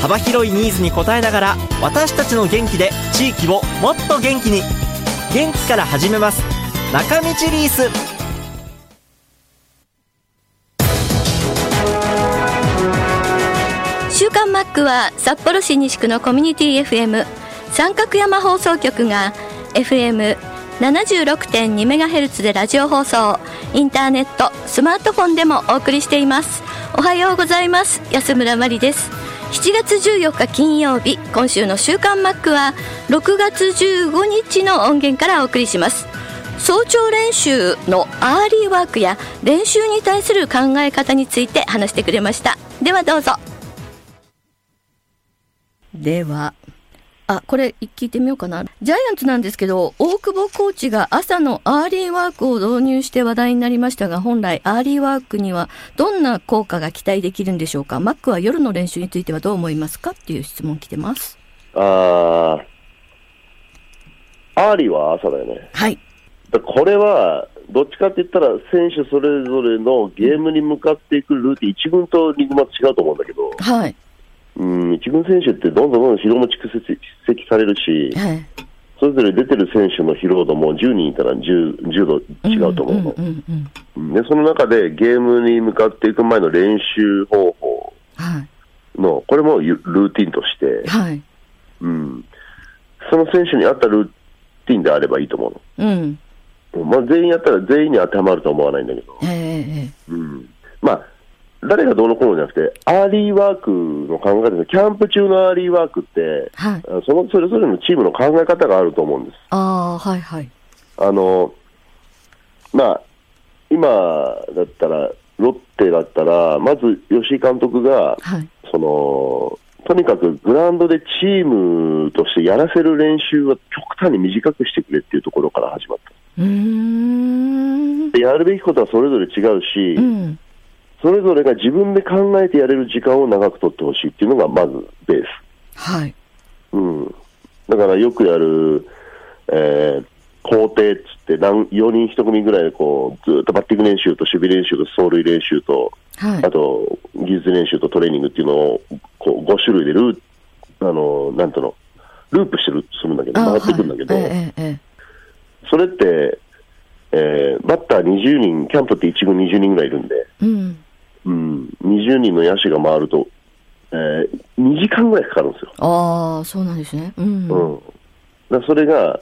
幅広いニーズに応えながら私たちの元気で地域をもっと元気に。元気から始めます。中道リース。週刊マックは札幌市西区のコミュニティ FM 三角山放送局が FM76.2MHz でラジオ放送。インターネットスマートフォンでもお送りしています。おはようございます。安村麻里です。7月14日金曜日今週の週刊マックは6月15日の音源からお送りします。早朝練習のアーリーワークや練習に対する考え方について話してくれました。ではどうぞ。ではあこれ聞いてみようかな。ジャイアンツなんですけど大久保コーチが朝のアーリーワークを導入して話題になりましたが本来アーリーワークにはどんな効果が期待できるんでしょうか？マックは夜の練習についてはどう思いますか？っていう質問来てます。あー、アーリーは朝だよね。はい。だこれは、どっちかって言ったら、選手それぞれのゲームに向かっていくルーティン、1軍と2軍は違うと思うんだけど、はいうん、1軍選手ってどんどんどんどん疲労も蓄積されるし、はい。それぞれ出てる選手の疲労度も10人いたら 10, 10度違うと思うの、んうんうんうんで。その中でゲームに向かっていく前の練習方法はい。の、これもルーティンとして、はい。うん、その選手に合ったルーティンであればいいと思うの。うん。まあ、全員やったら全員に当てはまるとは思わないんだけど、えええ。うん、まあ、誰がどうのこうのじゃなくて、アーリーワークの考え方、キャンプ中のアーリーワークって、はい。あそのそれぞれのチームの考え方があると思うんです。ああはいはい。あのまあ、今だったら、ロッテだったら、まず吉井監督が、はい。そのとにかくグラウンドでチームとしてやらせる練習は極端に短くしてくれっていうところから始まった。うーん。でやるべきことはそれぞれ違うし、うんそれぞれが自分で考えてやれる時間を長く取ってほしいっていうのがまずベース。はい。うん。だからよくやる、えー、工程っつって何、4人1組ぐらいでこう、ずっとバッティング練習と守備練習と走塁練習と、はい。あと技術練習とトレーニングっていうのをこう5種類でルー、あの、なんとの、ループしてる、するんだけど、あ回っていくんだけど、はい。ええええそれって、えーバッター20人、キャンプって1軍20人ぐらいいるんで、うんうん、20人の野手が回ると、えー2時間ぐらいかかるんですよ。ああそうなんですね。うん。うん。だそれが、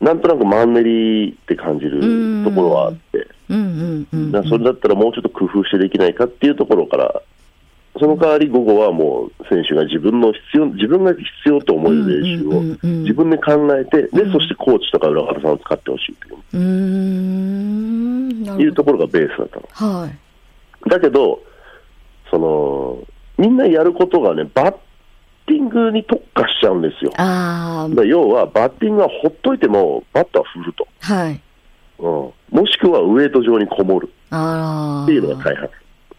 なんとなくマンネリって感じるところはあって、うんうんうんだからそれだったらもうちょっと工夫してできないかっていうところから、その代わり午後はもう選手が自分の必要、自分が必要と思える練習を自分で考えて、で、そしてコーチとか裏方さんを使ってほしいという。うーん。いうところがベースだったの。はいだけど、その、みんなやることがね、バッティングに特化しちゃうんですよ。あ要は、バッティングはほっといても、バットは振ると。あはい。うん。もしくはウエイト上にこもる。ああっていうのが開発。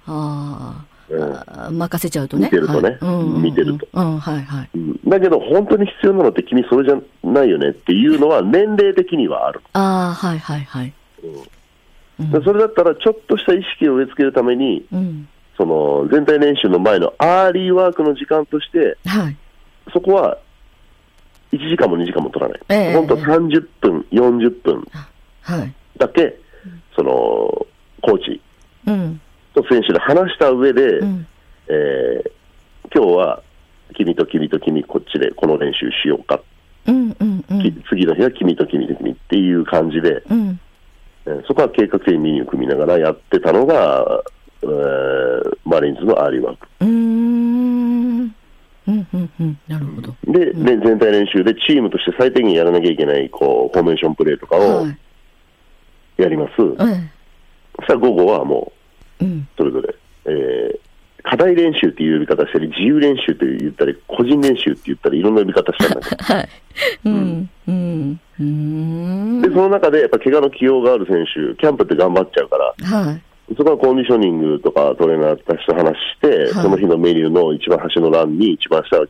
あうん。任せちゃうとね。見てるとね。見てると。だけど、本当に必要なのって君それじゃないよねっていうのは年齢的にはある。ああはいはいはい。うんでそれだったら、ちょっとした意識を植え付けるために、うん。その全体練習の前のアーリーワークの時間として、はい。そこは1時間も2時間も取らない。ええ。本当30分、40分はい。だけ、その、コーチ。うん。と選手で話した上で、うん。えー今日は君と君と君こっちでこの練習しようか、うんうんうきん次の日は君と君と君っていう感じで、うん。えーそこは計画的にメニュー組みながらやってたのが、えーマリーンズのアーリーワーク。うーん。うんうんうん。なるほど。で、で全体練習でチームとして最低限やらなきゃいけないこうフォーメーションプレーとかをはい。やります。えそしたら午後はもえうん。うそれぞれ、えー課題練習っていう呼び方したり、自由練習って言ったり、個人練習って言ったり、いろんな呼び方したんだけど。はい。うん。うん。うん。で、その中でやっぱ怪我の起用がある選手、キャンプって頑張っちゃうから、はい。そこはコンディショニングとかトレーナーたちと話して、はいその日のメニューの一番端の欄に一番下は、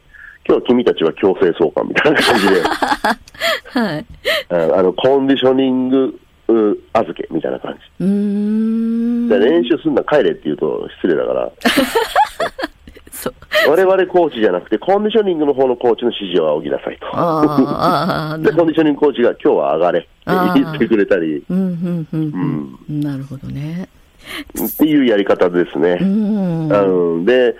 今日は君たちは強制送還みたいな感じで、はい。ああのコンディショニングう預けみたいな感じ。うーん。で練習すんな帰れって言うと失礼だから。我々コーチじゃなくて、コンディショニングの方のコーチの指示を仰ぎなさいと。で、コンディショニングコーチが今日は上がれって言ってくれたり。なるほどね。っていうやり方ですね。うん。あので、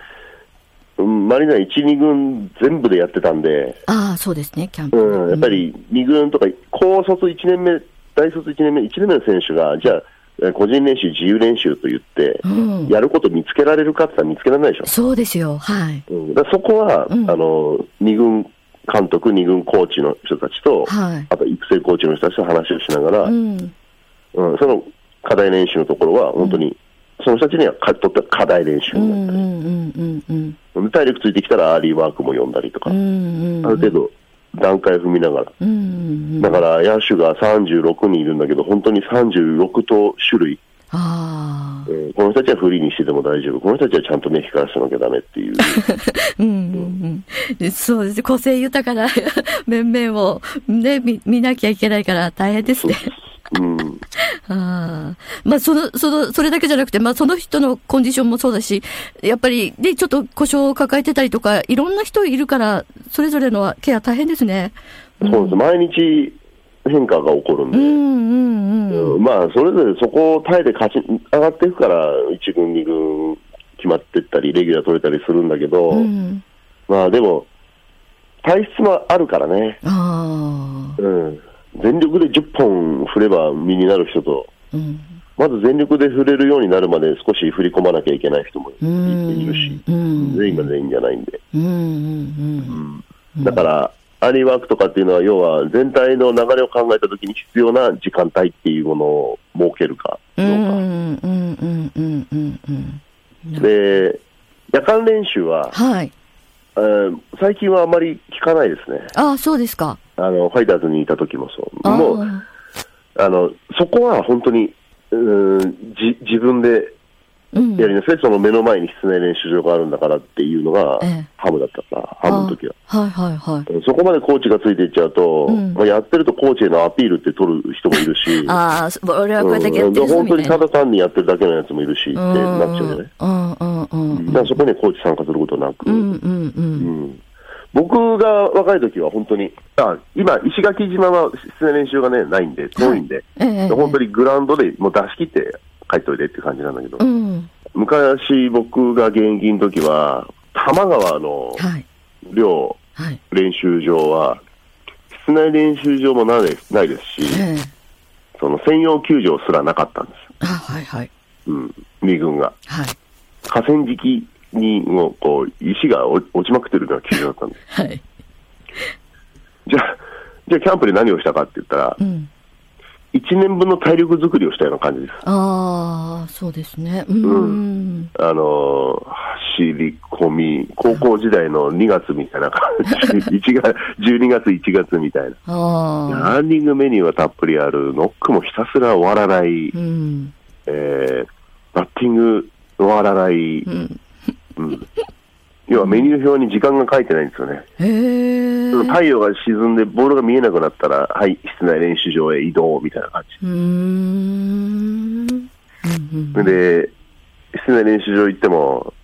うんマリナ1、2軍全部でやってたんで、ああ、そうですね、キャンプ。うん、やっぱり2軍とか、高卒1年目、大卒1年目、1年目の選手が、じゃあ、え個人練習、自由練習と言って、うん。やること見つけられるかって言ったら見つけられないでしょ。そうですよ、はい。うん、だそこは、うんあの2軍監督、2軍コーチの人たちと、はい。あと育成コーチの人たちと話をしながら、ううんん。その課題練習のところは、本当に、その人たちにはかとっては課題練習になったり、体力ついてきたらアーリーワークも読んだりとか、うん、うん。ある程度段階踏みながら、うん、うん。だから野手が36人いるんだけど、本当に36と種類、ああ。うんこの人たちはフリーにしてても大丈夫、この人たちはちゃんと目光らせなきゃダメっていう、うんうんうん、そうです。個性豊かな 面々をね、見見なきゃいけないから大変ですね。うん、ああ。まあ、その、その、それだけじゃなくて、まあ、その人のコンディションもそうだし、やっぱり、で、ちょっと故障を抱えてたりとか、いろんな人いるから、それぞれのケア大変ですね。そうです、毎日変化が起こるんで。うんうんうん。うんまあ、それぞれそこを耐えて勝ち上がっていくから、1軍、2軍決まっていったり、レギュラー取れたりするんだけど、うん。まあでも、体質もあるからね、ああ。うん、全力で10本振れば身になる人と、うん。まず全力で振れるようになるまで少し振り込まなきゃいけない人もいるし、うん。全員が全員じゃないんで。だから、アーリーワークとかっていうのは、要は全体の流れを考えたときに必要な時間帯っていうものを設けるかどうか。うんうんうんうんうんうんうん。で、夜間練習は、はい。えー最近はあまり聞かないですね。ああ、そうですか。あの、ファイターズにいた時もそう。あもう、ああの、そこは本当に、うーんじ自分でうん。やりなさい、その目の前に室内練習場があるんだからっていうのが、ええハムだったから、ハムの時は。あはいはいはい。そこまでコーチがついていっちゃうと、うんまあ、やってるとコーチへのアピールって取る人もいるし、ああ、そ俺はこれだけやってるぞ本当にた。だ単にやってるだけのやつもいるしってなっちゃうじゃない。うんうんうんだからそこにはコーチ参加することなく、うんうんう。うんん僕が若い時は本当に、あ今、石垣島は室内練習がね、ないんで、遠いんで、ええ本当にグラウンドでもう出し切って帰っといてっていう感じなんだけど、うん。昔僕が現役の時は、多摩川のはい。寮はい。練習場は、室内練習場もないですないですし、ええその専用球場すらなかったんです。あはいはい。うん、二軍が。はい。河川敷にもうこう石が落落ちまくってるような球場だったんです。はい。じゃあ、じゃあキャンプで何をしたかって言ったら、うん。1年分の体力作りをしたような感じです。ああ、そうですね。うん。あのー走り込み、高校時代の2月みたいな感じ、1月12月、1月みたいな。ああ。ランニングメニューはたっぷりある、ノックもひたすら終わらない、うん。えーバッティング終わらない、うん。うん要はメニュー表に時間が書いてないんですよね。太陽が沈んでボールが見えなくなったら、はい、室内練習場へ移動みたいな感じ。うんうん。で、室内練習場行っても、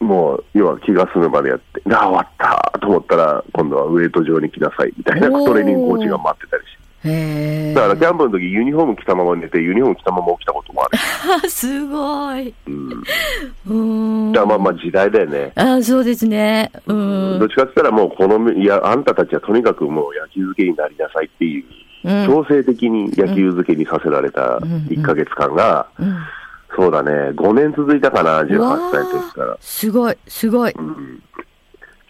もう、要は気が済むまでやって、あ、終わったと思ったら、今度はウエイト場に来なさいみたいなトレーニングコーチが待ってたりして。へえ。だからキャンプの時ユニフォーム着たまま寝て、ユニフォーム着たまま起きたこともある。あ すごい。うん。うーん。だまあまあ時代だよね。あそうですね。うん。どっちかって言ったらもうこの、いや、あんたたちはとにかくもう野球漬けになりなさいっていう、うん強制的に野球漬けにさせられた1ヶ月間が、うんそうだね、5年続いたかな、18わ歳の時からあ。すごい、すごい。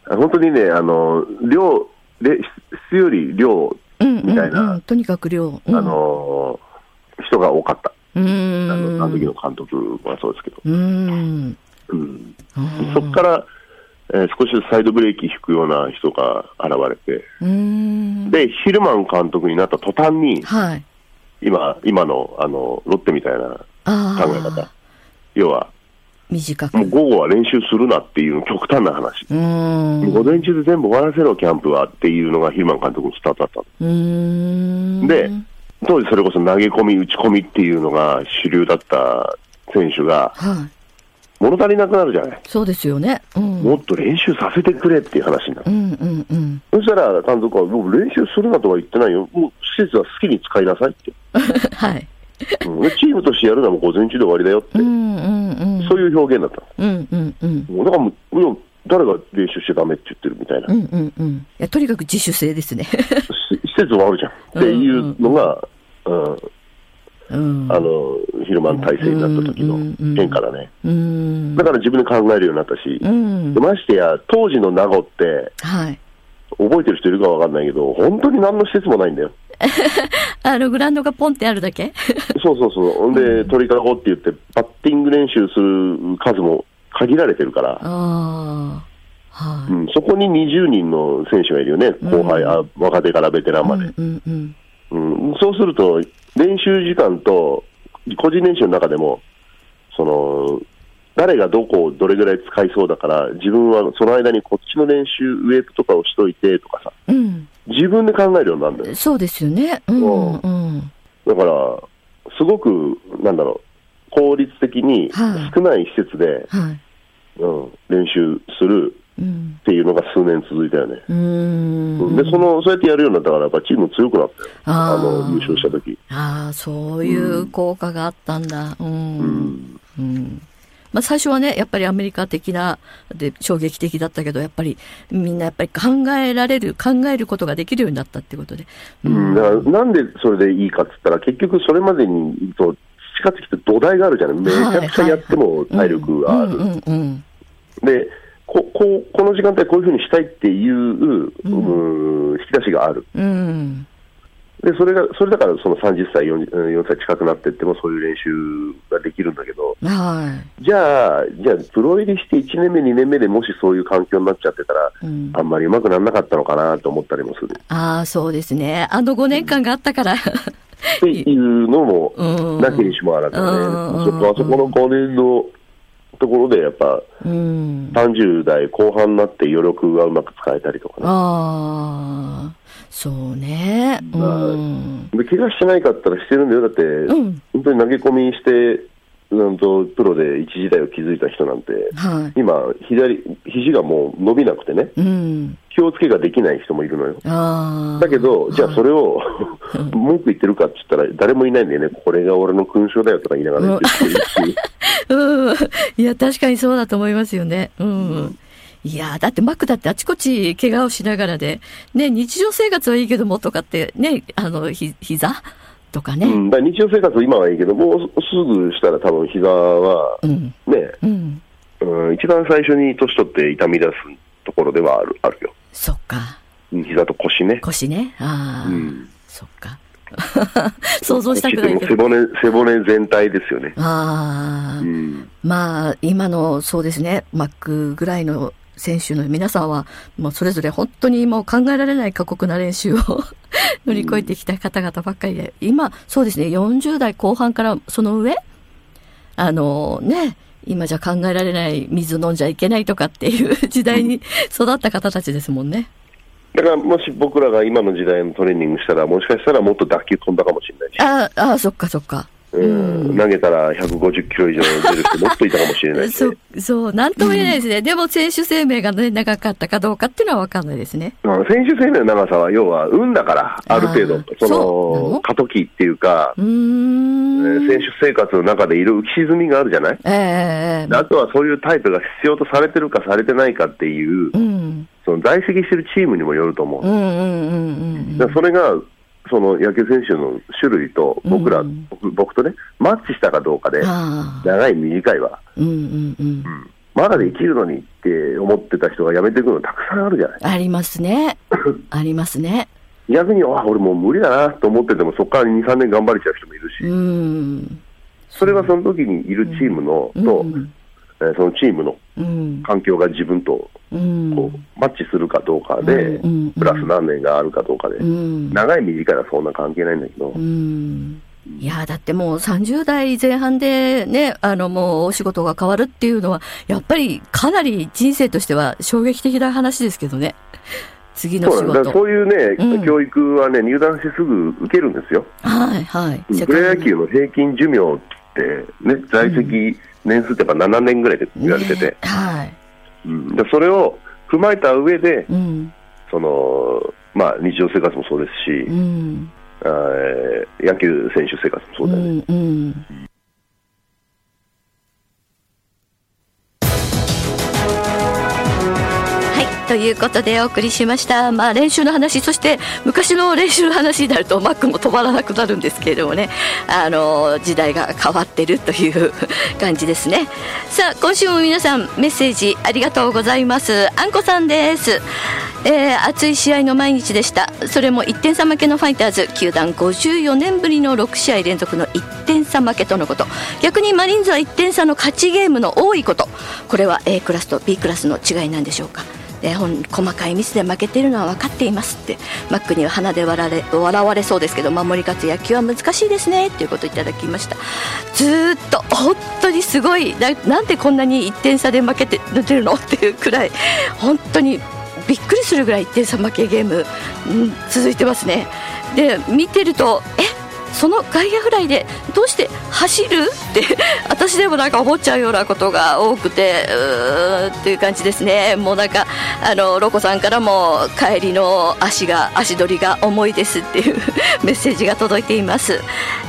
本当にね、あの、量、で質より量、うん、うん、みたいなうん。とにかく量。うん、あの、人が多かった。うーん。あの、あの時の監督はそうですけど。うーん。ううん、そこから、えー少しサイドブレーキ引くような人が現れて。で、ヒルマン監督になった途端に、はい。今、今の、あの、ロッテみたいなあ考え方あ。。要は、短く。うもう午後は練習するなっていう極端な話。午前中で全部終わらせろ、キャンプはっていうのがヒルマン監督のスタートだったん。で、当時それこそ投げ込み、打ち込みっていうのが主流だった選手が、はい。物足りなくなるじゃない。そうですよね。うん。もっと練習させてくれっていう話になる。うんうんうん。そしたら監督は、もう練習するなとは言ってないよ。もう施設は好きに使いなさいって。はい。うんでチームとしてやるのはもう午前中で終わりだよって。うんうんうん。そういう表現だったうんうんうん。の。だからもう、誰が練習しちゃダメって言ってるみたいな。うんうんうん。いや、とにかく自主性ですね。し 施設はあるじゃんっていうのが、うんうん。あの、ヒルマン体制になった時の変化だね。うん。だから自分で考えるようになったし、うんで。ましてや、当時の名護って、はい。覚えてる人いるかわかんないけど、本当に何の施設もないんだよ。あの、グラウンドがポンってあるだけ？そうそうそう。ほんで、鳥かごって言って、バッティング練習する数も限られてるから、ああ。はい。うん、そこに20人の選手がいるよね。後輩、あ若手からベテランまで。うんうんうん、そうすると、練習時間と個人練習の中でも、その、誰がどこをどれぐらい使いそうだから、自分はその間にこっちの練習、ウェイプとかをしといてとかさ、うん。自分で考えるようになるんだよ。そうですよね。うんうん。だから、すごく、なんだろう、効率的にはい少ない施設で、はい。うん、練習するうん。っていうのが数年続いたよね。うーん。で、その、そうやってやるようになったから、やっぱチーム強くなったよ。あの、優勝した時。ああ、そういう効果があったんだ。うん。ううん。ん。まあ最初はね、やっぱりアメリカ的な、で、衝撃的だったけど、やっぱりみんなやっぱり考えられる、考えることができるようになったってことで。うん、だからなんでそれでいいかっつったら、結局それまでにと培ってきた土台があるじゃない、めちゃくちゃやっても体力がある。うんうんうん。でここうこの時間帯こういうふうにしたいっていう、うん、引き出しがある。うん。で、それが、それだからその30歳、40, 4歳近くなってってもそういう練習ができるんだけど、はじゃあ、じゃあ、プロ入りして1年目、2年目でもしそういう環境になっちゃってたら、い。うん。あんまり上手くならなかったのかなと思ったりもする。ああ、そうですね。あの5年間があったから。っていうのもうんなきにしもあらずうんね、そこあそこの5年のところでやっぱうん。30代後半になって余力がうまく使えたりとかね。ああ、そうね。うん。で怪我してないかったらしてるんだよ、だって、うん。本当に投げ込みして、なんとプロで一時代を築いた人なんて、はい。今、左、肘がもう伸びなくてね、うん。気をつけができない人もいるのよ。だけど、じゃあそれを 文句言ってるかって言ったら、誰もいないんだよね、これが俺の勲章だよとか言いながら言ってるし、うん。いや、確かにそうだと思いますよね。うん。いや、だってマックだってあちこち怪我をしながらで、ね、日常生活はいいけどもとかって、ね、あの、ひ、膝とかね。うん、だ日常生活今はいいけど、もうすぐしたら多分膝はうん。ね、うん。うん、一番最初に年取って痛み出すところではあるあるよ。そっか。うん膝と腰ね。腰ね。ああ。うんそっか。想像したくないけど。背骨、背骨全体ですよね。ああ。うん。まあ、今の、そうですね、マックぐらいの選手の皆さんは、もうそれぞれ本当にもう考えられない過酷な練習を乗り越えてきた方々ばっかりで、今、そうですね、40代後半からその上、あのね、今じゃ考えられない水飲んじゃいけないとかっていう 時代に育った方たちですもんね。だからもし僕らが今の時代のトレーニングしたら、もしかしたらもっと打球飛んだかもしれないし。ああ、ああ、そっかそっか。うん、投げたら150キロ以上出る人もっといたかもしれないし、そう、そう、なんとも言えないですね。でも選手生命がね、長かったかどうかっていうのはわかんないですね。うん選手生命の長さは要は運だから、ある程度そのの過渡期っていうか、う選手生活の中でいる浮き沈みがあるじゃない？ええあとはそういうタイプが必要とされてるかされてないかっていう、うん。その在籍してるチームにもよると思う。うんうんうんうん。だからそれが、その野球選手の種類と、僕ら、うん僕僕とね、マッチしたかどうかで。長い短いは、うんうんうん。まだできるのにって思ってた人が辞めていくのたくさんあるじゃない。ありますね。ありますね。逆に、あ、俺もう無理だなと思ってても、そこから2、3年頑張れちゃう人もいるし、うん。それはその時にいるチームの、と、うんそのチームのうん環境が自分とうん。こうマッチするかどうかで、うんうんうん。プラス何年があるかどうかで、うん。長い短いはそんな関係ないんだけど、うん。いやだってもう30代前半でね、あのもうお仕事が変わるっていうのは、やっぱりかなり人生としては衝撃的な話ですけどね。次の仕そうなんだ。からそ事。ういうね、うん。教育はね、入団してすぐ受けるんですよ。はいはい。プロ野球の平均寿命って、ね、在籍年数ってやっぱ7年ぐらいで言われてて、ねはい。うん、でそれを踏まえた上で、うん。そのまあ、日常生活もそうですし、うん。あー野球選手生活もそうだよね。うん。うん。ということでお送りしました。まあ練習の話、そして昔の練習の話になるとマックも止まらなくなるんですけれどもね、あの、時代が変わってるという 感じですね。さあ、今週も皆さんメッセージありがとうございます。あんこさんです。えー熱い試合の毎日でしたそれも1点差負けのファイターズ球団54年ぶりの6試合連続の1点差負けとのこと逆にマリーンズは1点差の勝ちゲームの多いことこれは A クラスと B クラスの違いなんでしょうかでほん細かいミスで負けているのは分かっていますって。マックには鼻で笑われ笑われそうですけど守り勝つ野球は難しいですね。ということをいただきました。ずっと本当にすごいななんでこんなに1点差で負けてるの？っていうくらい本当にびっくりするぐらい1点差負けゲーム、うん、続いてますね。で見てるとえ？その外野フライでどうして走る？って 私でもなんか思っちゃうようなことが多くてうーっていう感じですね。もうなんかあのロコさんからも帰りの足が足取りが重いですっていう メッセージが届いています。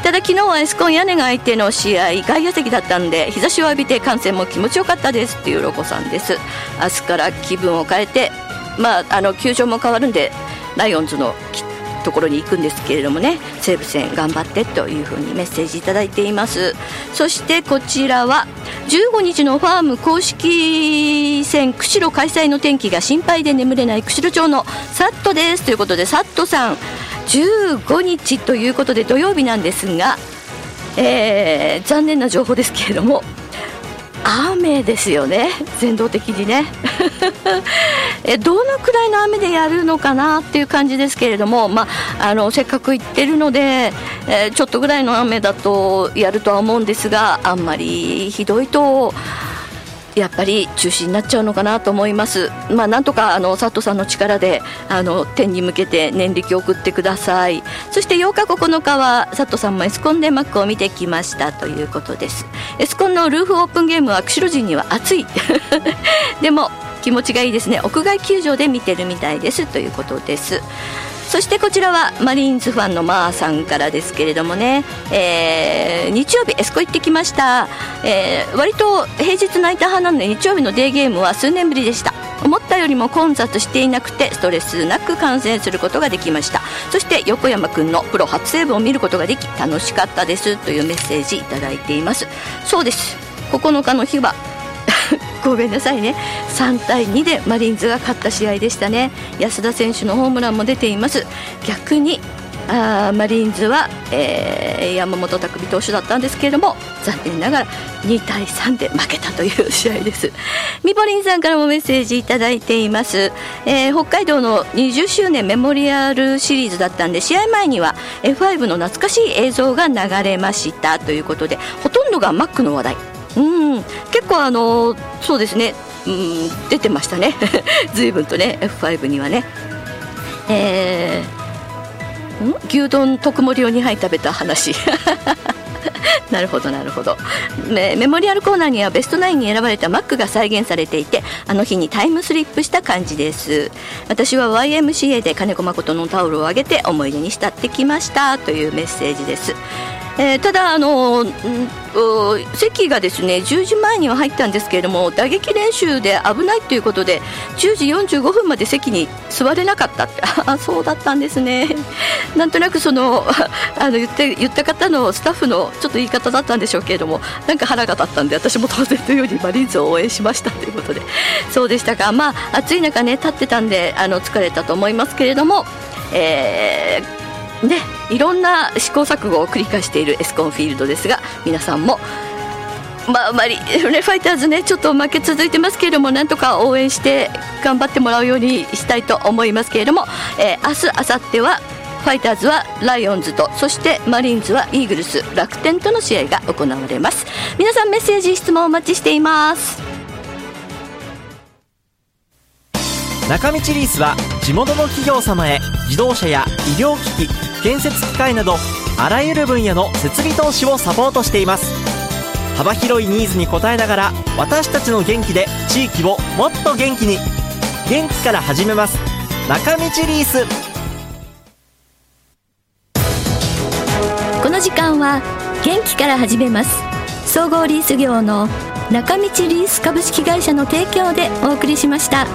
ただ昨日はエスコン屋根が相手の試合外野席だったんで日差しを浴びて観戦も気持ちよかったですっていうロコさんです。明日から気分を変えてまあ、あの球場も変わるんでライオンズのきところに行くんですけれどもね西武戦頑張ってというふうにメッセージいただいています。そしてこちらは15日のファーム公式戦釧路開催の天気が心配で眠れない釧路町のサットです。ということでサットさん15日ということで土曜日なんですが、えー残念な情報ですけれども雨ですよね。全道的にね。えどのくらいの雨でやるのかなっていう感じですけれども、まあ、あのせっかく行ってるので、えーちょっとぐらいの雨だとやるとは思うんですがあんまりひどいとやっぱり中止になっちゃうのかなと思います。まあ、なんとかあの佐藤さんの力であの天に向けて念力を送ってください。そして8日9日は佐藤さんもエスコンでマックを見てきましたということです。エスコンのルーフオープンゲームは釧路人には暑い。でも気持ちがいいですね。屋外球場で見てるみたいですということです。そしてこちらはマリーンズファンのマーさんからですけれどもね、えー日曜日エスコ行ってきました、えー割と平日ナイター派なので日曜日のデーゲームは数年ぶりでした。思ったよりも混雑していなくてストレスなく観戦することができました。そして横山くんのプロ初セーブを見ることができ楽しかったです。というメッセージいただいています。そうです。9日の日はごめんなさいね。3対2でマリーンズが勝った試合でしたね。安田選手のホームランも出ています。逆にあマリーンズは、えー山本拓実投手だったんですけれども残念ながら2対3で負けたという試合です。ミポリンさんからもメッセージいただいています、えー北海道の20周年メモリアルシリーズだったんで試合前には F5 の懐かしい映像が流れました。ということでほとんどがマックの話題。うん、結構あのそうですね、うん、出てましたね。随分とね F5 にはね。えー、牛丼特盛りを2杯食べた話。なるほどなるほど。メメモリアルコーナーにはベストナインに選ばれたマックが再現されていてあの日にタイムスリップした感じです。私は YMCA で金子誠のタオルをあげて思い出に浸ってきました。というメッセージです。えーただあの、席がですね10時前には入ったんですけれども打撃練習で危ないということで10時45分まで席に座れなかった。ってそうだったんですね。なんとなくその あの言って言った方のスタッフのちょっと言い方だったんでしょうけれどもなんか腹が立ったんで私も当然のようにマリーンズを応援しましたということでそうでしたか。まあ暑い中ね立ってたんであの疲れたと思いますけれども、えーね、いろんな試行錯誤を繰り返しているエスコンフィールドですが皆さんもまああまり、ファイターズねちょっと負け続いてますけれどもなんとか応援して頑張ってもらうようにしたいと思いますけれども、えー、明日明後日はファイターズはライオンズとそしてマリーンズはイーグルス楽天との試合が行われます。皆さんメッセージ質問お待ちしています。中道リースは地元の企業様へ自動車や医療機器建設機械などあらゆる分野の設備投資をサポートしています。幅広いニーズに応えながら私たちの元気で地域をもっと元気に。元気から始めます。中道リース。この時間は元気から始めます。総合リース業の中道リース株式会社の提供でお送りしました。